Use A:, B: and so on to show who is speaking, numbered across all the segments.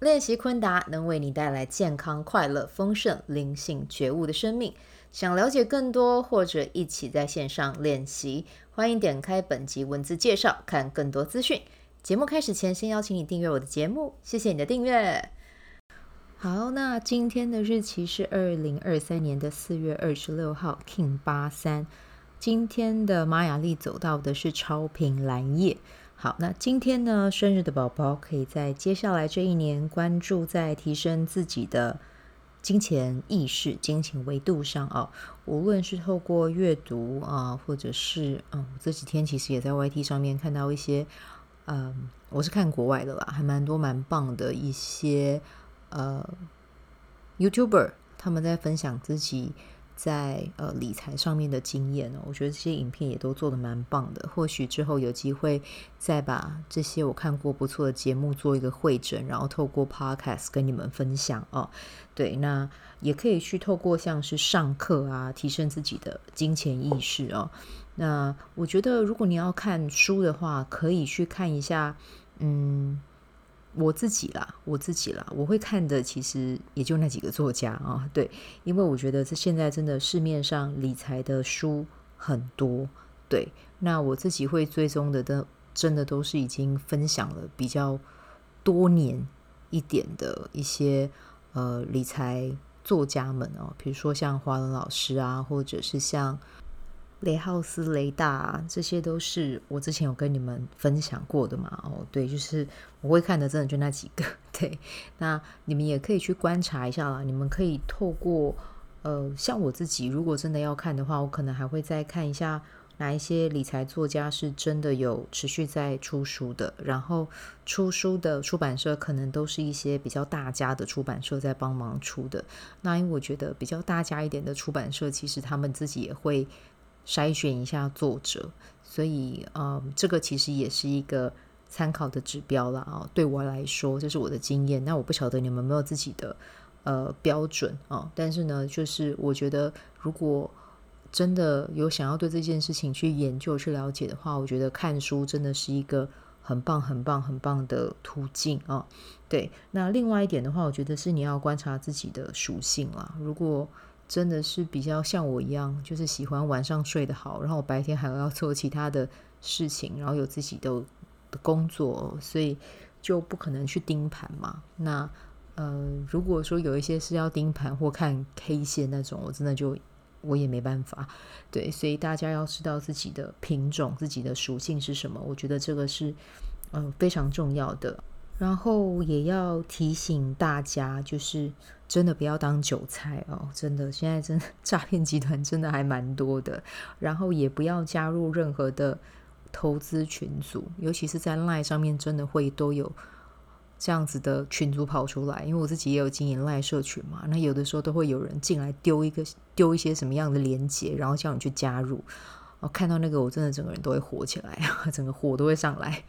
A: 练习昆达能为你带来健康、快乐、丰盛、灵性觉悟的生命。想了解更多或者一起在线上练习，欢迎点开本集文字介绍，看更多资讯。节目开始前，先邀请你订阅我的节目，谢谢你的订阅。好，那今天的日期是二零二三年的四月二十六号，King 八三。今天的玛雅历走到的是超频蓝夜。好，那今天呢，生日的宝宝可以在接下来这一年关注在提升自己的金钱意识、金钱维度上啊。无论是透过阅读啊，或者是嗯，这几天其实也在 YT 上面看到一些，嗯，我是看国外的啦，还蛮多蛮棒的一些呃 YouTuber，他们在分享自己。在呃理财上面的经验呢，我觉得这些影片也都做得蛮棒的。或许之后有机会再把这些我看过不错的节目做一个会诊，然后透过 Podcast 跟你们分享哦。对，那也可以去透过像是上课啊，提升自己的金钱意识哦。那我觉得如果你要看书的话，可以去看一下，嗯。我自己啦，我自己啦，我会看的其实也就那几个作家啊，对，因为我觉得这现在真的市面上理财的书很多，对，那我自己会追踪的都真的都是已经分享了比较多年一点的一些呃理财作家们哦，比如说像华伦老师啊，或者是像。雷浩斯、雷大，这些都是我之前有跟你们分享过的嘛。哦，对，就是我会看的，真的就那几个。对，那你们也可以去观察一下啦。你们可以透过呃，像我自己，如果真的要看的话，我可能还会再看一下哪一些理财作家是真的有持续在出书的。然后出书的出版社可能都是一些比较大家的出版社在帮忙出的。那因为我觉得比较大家一点的出版社，其实他们自己也会。筛选一下作者，所以呃，这个其实也是一个参考的指标了啊。对我来说，这是我的经验。那我不晓得你们有没有自己的呃标准啊？但是呢，就是我觉得，如果真的有想要对这件事情去研究、去了解的话，我觉得看书真的是一个很棒、很棒、很棒的途径啊。对，那另外一点的话，我觉得是你要观察自己的属性啦。如果真的是比较像我一样，就是喜欢晚上睡得好，然后我白天还要做其他的事情，然后有自己的工作，所以就不可能去盯盘嘛。那呃，如果说有一些是要盯盘或看 K 线那种，我真的就我也没办法。对，所以大家要知道自己的品种、自己的属性是什么，我觉得这个是呃非常重要的。然后也要提醒大家，就是真的不要当韭菜哦！真的，现在真的诈骗集团真的还蛮多的。然后也不要加入任何的投资群组，尤其是在 LINE 上面，真的会都有这样子的群组跑出来。因为我自己也有经营 LINE 社群嘛，那有的时候都会有人进来丢一个丢一些什么样的连接，然后叫你去加入。我看到那个，我真的整个人都会火起来啊，整个火都会上来。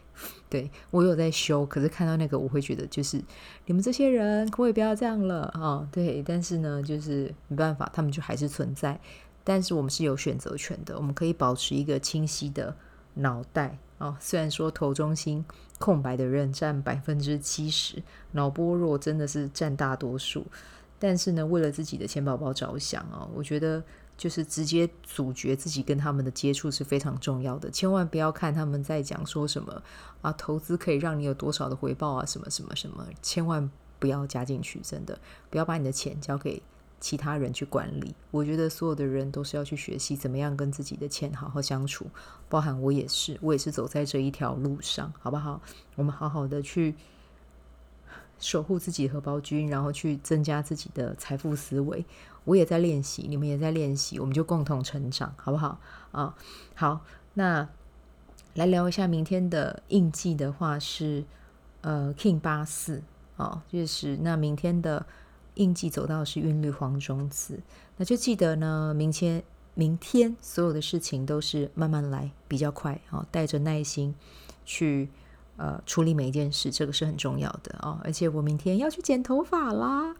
A: 对，我有在修，可是看到那个，我会觉得就是你们这些人可不可以不要这样了啊？对，但是呢，就是没办法，他们就还是存在。但是我们是有选择权的，我们可以保持一个清晰的脑袋啊，哦。虽然说头中心空白的人占百分之七十，脑波弱真的是占大多数，但是呢，为了自己的钱宝宝着想啊，哦，我觉得。就是直接阻绝自己跟他们的接触是非常重要的，千万不要看他们在讲说什么啊，投资可以让你有多少的回报啊，什么什么什么，千万不要加进去，真的不要把你的钱交给其他人去管理。我觉得所有的人都是要去学习怎么样跟自己的钱好好相处，包含我也是，我也是走在这一条路上，好不好？我们好好的去。守护自己荷包君，然后去增加自己的财富思维。我也在练习，你们也在练习，我们就共同成长，好不好？啊，好，那来聊一下明天的印记的话是呃，King 八四啊，就是那明天的印记走到是韵律黄种子，那就记得呢，明天明天所有的事情都是慢慢来，比较快啊，带着耐心去呃处理每一件事，这个是很重要的啊。而且我明天要去剪头发啦，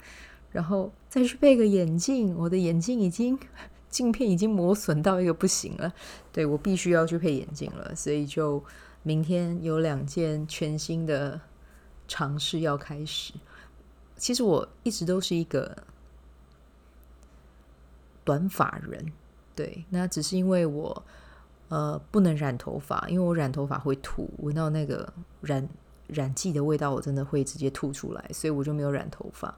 A: 然后再去配个眼镜，我的眼镜已经镜片已经磨损到一个不行了，对，我必须要去配眼镜了，所以就明天有两件全新的尝试要开始。其实我一直都是一个短发人，对，那只是因为我呃不能染头发，因为我染头发会吐，闻到那个染染剂的味道，我真的会直接吐出来，所以我就没有染头发。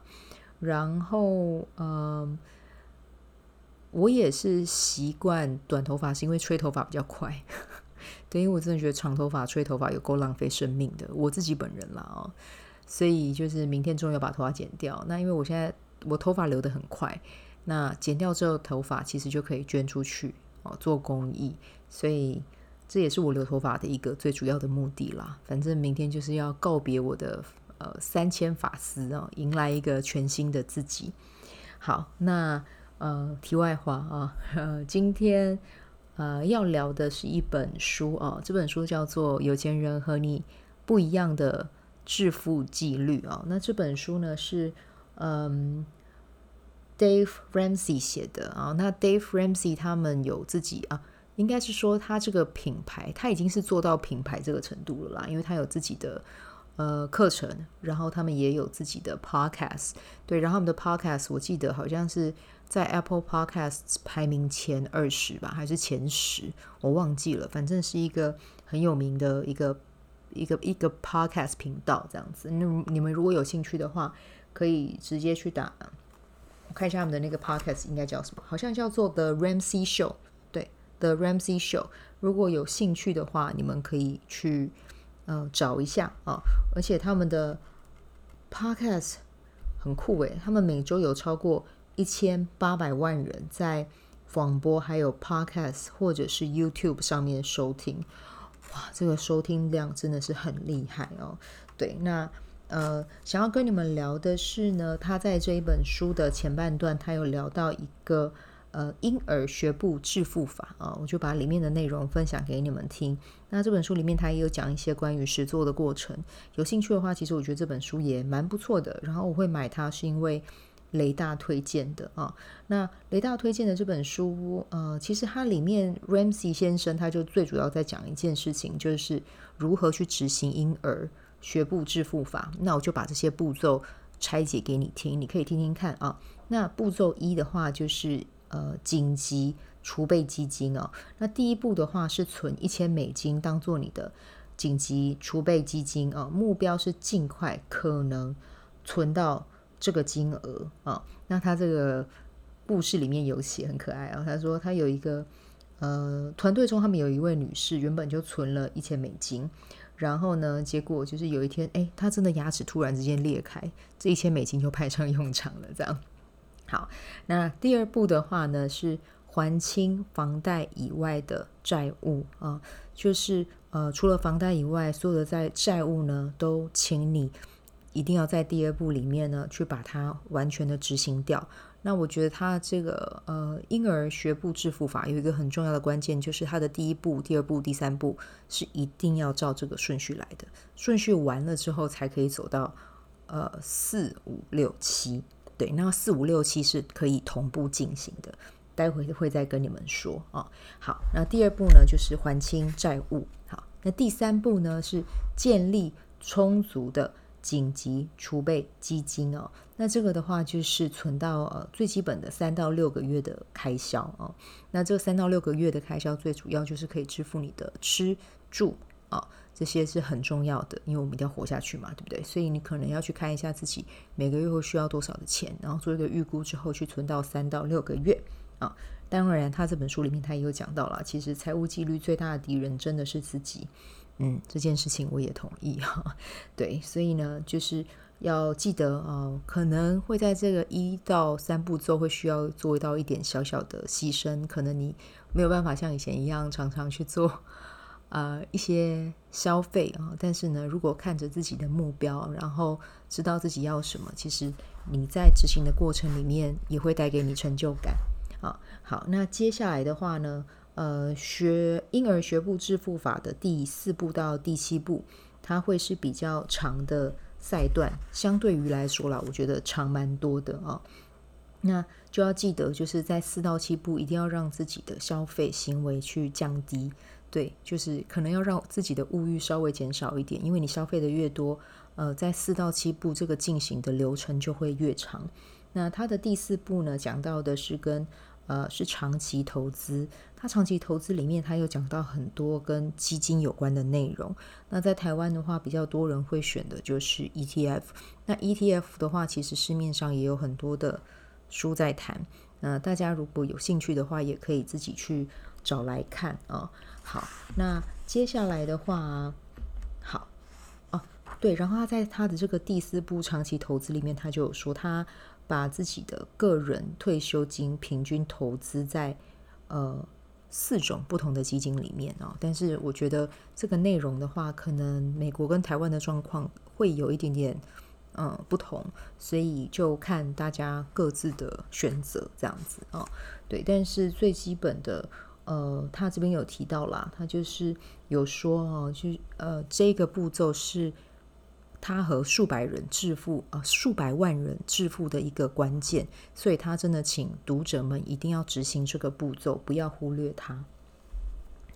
A: 然后嗯、我也是习惯短头发，是因为吹头发比较快，对，因为我真的觉得长头发吹头发有够浪费生命的，我自己本人啦哦。所以就是明天终于要把头发剪掉。那因为我现在我头发留得很快，那剪掉之后头发其实就可以捐出去哦，做公益。所以这也是我留头发的一个最主要的目的啦。反正明天就是要告别我的呃三千发丝啊，迎来一个全新的自己。好，那呃题外话啊，呃今天呃要聊的是一本书啊，这本书叫做《有钱人和你不一样的》。致富纪律啊，那这本书呢是嗯，Dave Ramsey 写的啊。那 Dave Ramsey 他们有自己啊，应该是说他这个品牌，他已经是做到品牌这个程度了啦，因为他有自己的呃课程，然后他们也有自己的 Podcast，对，然后他们的 Podcast 我记得好像是在 Apple Podcasts 排名前二十吧，还是前十，我忘记了，反正是一个很有名的一个。一个一个 podcast 频道这样子，那你们如果有兴趣的话，可以直接去打，我看一下他们的那个 podcast 应该叫什么，好像叫做 The Ramsey Show，，The Ramsey Show。如果有兴趣的话，你们可以去呃找一下啊，而且他们的 podcast 很酷诶，他们每周有超过一千八百万人在广播、还有 podcast 或者是 YouTube 上面收听。哇，这个收听量真的是很厉害哦。对，那呃，想要跟你们聊的是呢，他在这一本书的前半段，他有聊到一个呃婴儿学步致富法啊，我就把里面的内容分享给你们听。那这本书里面他也有讲一些关于实作的过程，有兴趣的话，其实我觉得这本书也蛮不错的。然后我会买它是因为。雷大推荐的啊，那雷大推荐的这本书，呃，其实它里面 Ramsey 先生他就最主要在讲一件事情，就是如何去执行婴儿学步致富法。那我就把这些步骤拆解给你听，你可以听听看啊。那步骤一的话，就是呃紧急储备基金哦。那第一步的话是存一千美金当做你的紧急储备基金啊，目标是尽快可能存到。这个金额啊，那他这个故事里面有写很可爱啊。他说他有一个呃团队中，他们有一位女士原本就存了一千美金，然后呢，结果就是有一天，哎，她真的牙齿突然之间裂开，这一千美金就派上用场了。这样好，那第二步的话呢是还清房贷以外的债务啊，就是呃除了房贷以外，所有的债债务呢都请你。一定要在第二步里面呢，去把它完全的执行掉。那我觉得他这个呃婴儿学步致富法有一个很重要的关键，就是他的第一步、第二步、第三步是一定要照这个顺序来的。顺序完了之后，才可以走到呃四五六七。对，那四五六七是可以同步进行的。待会会再跟你们说啊。好，那第二步呢就是还清债务。好，那第三步呢是建立充足的。紧急储备基金哦，那这个的话就是存到呃最基本的三到六个月的开销哦。那这三到六个月的开销最主要就是可以支付你的吃住啊，这些是很重要的，因为我们一定要活下去嘛，对不对？所以你可能要去看一下自己每个月会需要多少的钱，然后做一个预估之后去存到三到六个月啊。当然，他这本书里面他也有讲到了，其实财务纪律最大的敌人真的是自己。嗯，这件事情我也同意哈。对，所以呢，就是要记得啊、可能会在这个一到三步骤会需要做到一点小小的牺牲，可能你没有办法像以前一样常常去做呃一些消费啊，但是呢，如果看着自己的目标，然后知道自己要什么，其实你在执行的过程里面也会带给你成就感。啊，好，那接下来的话呢，呃，学婴儿学步致富法的第四步到第七步，它会是比较长的赛段，相对于来说啦，我觉得长蛮多的啊。那就要记得，就是在四到七步，一定要让自己的消费行为去降低。对，就是可能要让自己的物欲稍微减少一点，因为你消费的越多，呃，在四到七步这个进行的流程就会越长。那它的第四步呢，讲到的是跟呃是长期投资，它长期投资里面，它有讲到很多跟基金有关的内容。那在台湾的话，比较多人会选的就是 ETF。那 ETF 的话，其实市面上也有很多的书在谈。那大家如果有兴趣的话，也可以自己去找来看啊。好，那接下来的话，好哦，对，然后他在他的这个第四步长期投资里面，他就有说，他把自己的个人退休金平均投资在呃四种不同的基金里面哦。但是我觉得这个内容的话，可能美国跟台湾的状况会有一点点嗯、不同，所以就看大家各自的选择这样子啊、对，但是最基本的。呃，他这边有提到啦，他就是有说哦，就呃，这个步骤是他和数百人致富啊、数百万人致富的一个关键，所以他真的请读者们一定要执行这个步骤，不要忽略它。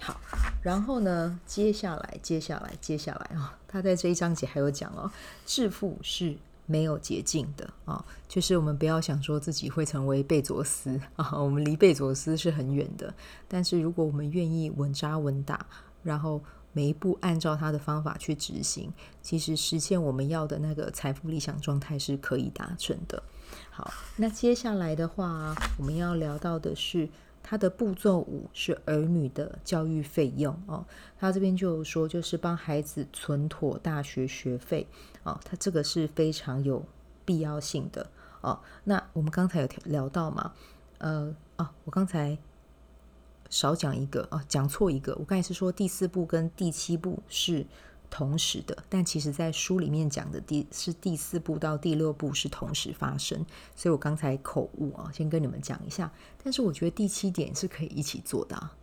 A: 好，然后呢，接下来，接下来，接下来啊、他在这一章节还有讲哦，致富是。没有捷径的啊、就是我们不要想说自己会成为贝佐斯啊，我们离贝佐斯是很远的。但是如果我们愿意稳扎稳打，然后每一步按照他的方法去执行，其实实现我们要的那个财富理想状态是可以达成的。好，那接下来的话，我们要聊到的是。他的步骤五是儿女的教育费用哦，他这边就说，就是帮孩子存妥大学学费哦，他这个是非常有必要性的哦。那我们刚才有聊到嘛，呃，哦，我刚才少讲一个哦，讲错一个，我刚才是说第四步跟第七步是。同时的，但其实在书里面讲的第是第四步到第六步是同时发生，所以我刚才口误啊，先跟你们讲一下。但是我觉得第七点是可以一起做的啊，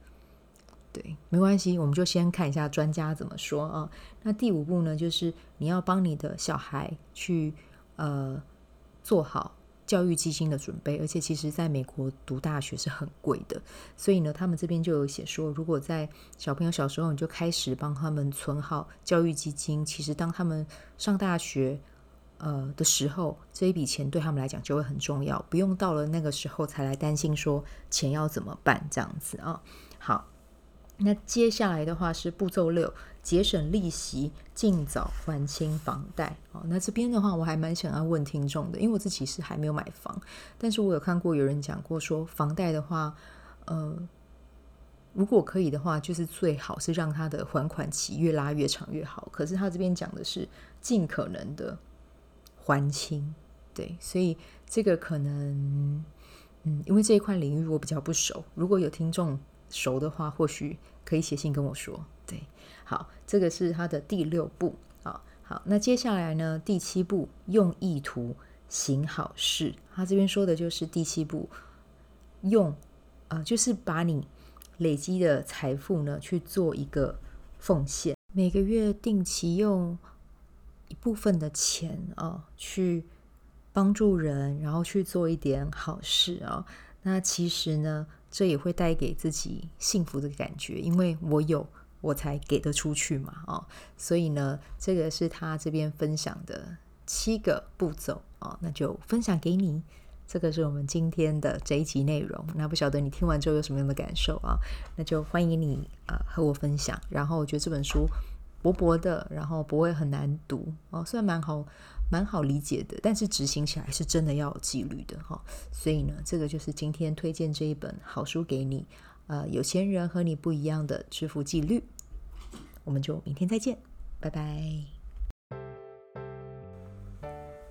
A: 对，没关系，我们就先看一下专家怎么说啊。那第五步呢，就是你要帮你的小孩去呃做好。教育基金的准备，而且其实在美国读大学是很贵的，所以呢，他们这边就有写说，如果在小朋友小时候你就开始帮他们存好教育基金，其实当他们上大学呃的时候，这一笔钱对他们来讲就会很重要，不用到了那个时候才来担心说钱要怎么办这样子啊。好，那接下来的话是步骤六。节省利息，尽早还清房贷。哦，那这边的话，我还蛮想要问听众的，因为我自己是还没有买房，但是我有看过有人讲过说，房贷的话，呃，如果可以的话，就是最好是让他的还款期越拉越长越好。可是他这边讲的是尽可能的还清，对，所以这个可能，嗯，因为这一块领域我比较不熟，如果有听众熟的话，或许可以写信跟我说，对。好，这个是他的第六步。好，好，那接下来呢？第七步，用意图行好事。他这边说的就是第七步，用，呃，就是把你累积的财富呢去做一个奉献，每个月定期用一部分的钱啊、去帮助人，然后去做一点好事啊、那其实呢，这也会带给自己幸福的感觉，因为我有。我才给得出去嘛，哦，所以呢，这个是他这边分享的七个步骤哦，那就分享给你。这个是我们今天的这一集内容。那不晓得你听完之后有什么样的感受啊？那就欢迎你啊和我分享。然后我觉得这本书薄薄的，然后不会很难读哦，虽然蛮好蛮好理解的，但是执行起来是真的要有纪律的哈。所以呢，这个就是今天推荐这一本好书给你。呃，有钱人和你不一样的致富纪律。我们就明天再见，拜拜。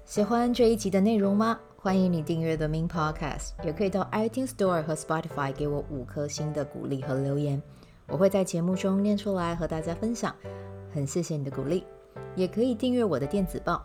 A: 喜欢这一集的内容吗？欢迎你订阅 The Min Podcast，也可以到 iTunes Store 和 Spotify 给我五颗星的鼓励和留言。我会在节目中念出来和大家分享。很谢谢你的鼓励，也可以订阅我的电子报。